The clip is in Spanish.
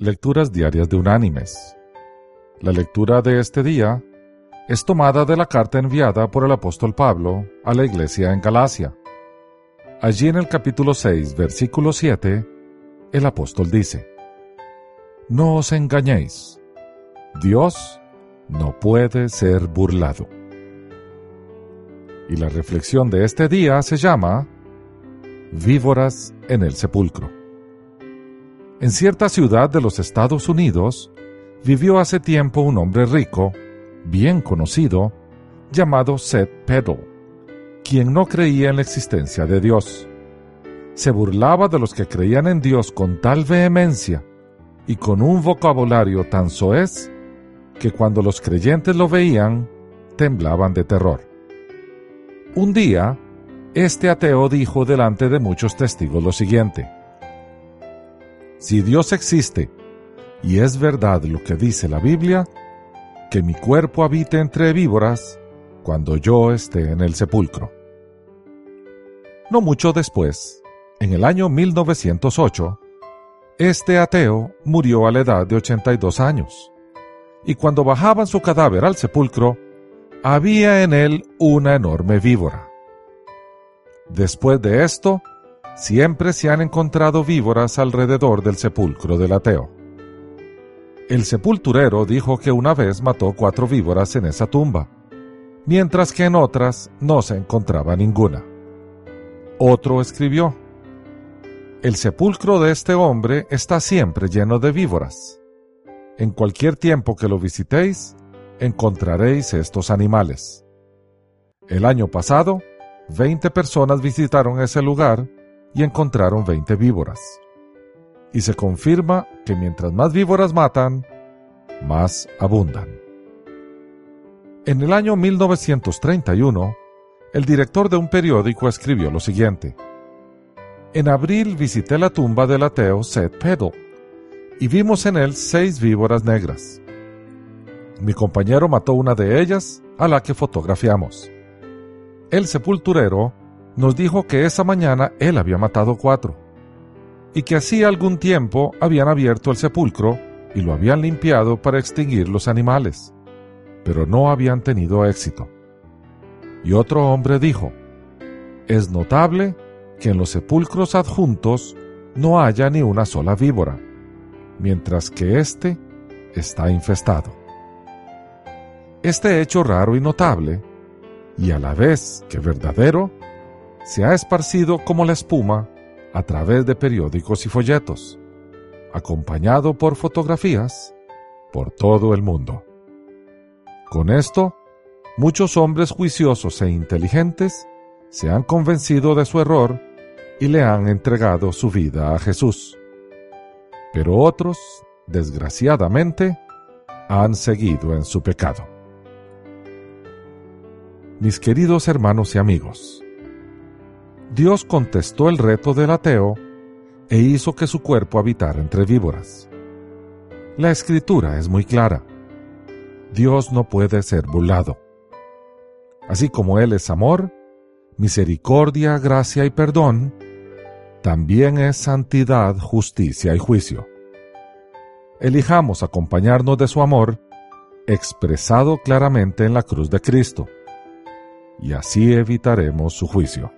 Lecturas Diarias de Unánimes. La lectura de este día es tomada de la carta enviada por el apóstol Pablo a la iglesia en Galacia. Allí en el capítulo 6, versículo 7, el apóstol dice, No os engañéis, Dios no puede ser burlado. Y la reflexión de este día se llama Víboras en el sepulcro. En cierta ciudad de los Estados Unidos vivió hace tiempo un hombre rico, bien conocido, llamado Seth Peddle, quien no creía en la existencia de Dios. Se burlaba de los que creían en Dios con tal vehemencia y con un vocabulario tan soez que cuando los creyentes lo veían, temblaban de terror. Un día, este ateo dijo delante de muchos testigos lo siguiente, si Dios existe y es verdad lo que dice la Biblia, que mi cuerpo habite entre víboras cuando yo esté en el sepulcro. No mucho después, en el año 1908, este ateo murió a la edad de 82 años, y cuando bajaban su cadáver al sepulcro, había en él una enorme víbora. Después de esto, siempre se han encontrado víboras alrededor del sepulcro del ateo. El sepulturero dijo que una vez mató cuatro víboras en esa tumba, mientras que en otras no se encontraba ninguna. Otro escribió, El sepulcro de este hombre está siempre lleno de víboras. En cualquier tiempo que lo visitéis, encontraréis estos animales. El año pasado, 20 personas visitaron ese lugar y encontraron 20 víboras. Y se confirma que mientras más víboras matan, más abundan. En el año 1931, el director de un periódico escribió lo siguiente. En abril visité la tumba del ateo Seth Peddle y vimos en él seis víboras negras. Mi compañero mató una de ellas a la que fotografiamos. El sepulturero nos dijo que esa mañana él había matado cuatro, y que hacía algún tiempo habían abierto el sepulcro y lo habían limpiado para extinguir los animales, pero no habían tenido éxito. Y otro hombre dijo, es notable que en los sepulcros adjuntos no haya ni una sola víbora, mientras que éste está infestado. Este hecho raro y notable, y a la vez que verdadero, se ha esparcido como la espuma a través de periódicos y folletos, acompañado por fotografías por todo el mundo. Con esto, muchos hombres juiciosos e inteligentes se han convencido de su error y le han entregado su vida a Jesús. Pero otros, desgraciadamente, han seguido en su pecado. Mis queridos hermanos y amigos, Dios contestó el reto del ateo e hizo que su cuerpo habitara entre víboras. La escritura es muy clara. Dios no puede ser burlado. Así como Él es amor, misericordia, gracia y perdón, también es santidad, justicia y juicio. Elijamos acompañarnos de su amor, expresado claramente en la cruz de Cristo, y así evitaremos su juicio.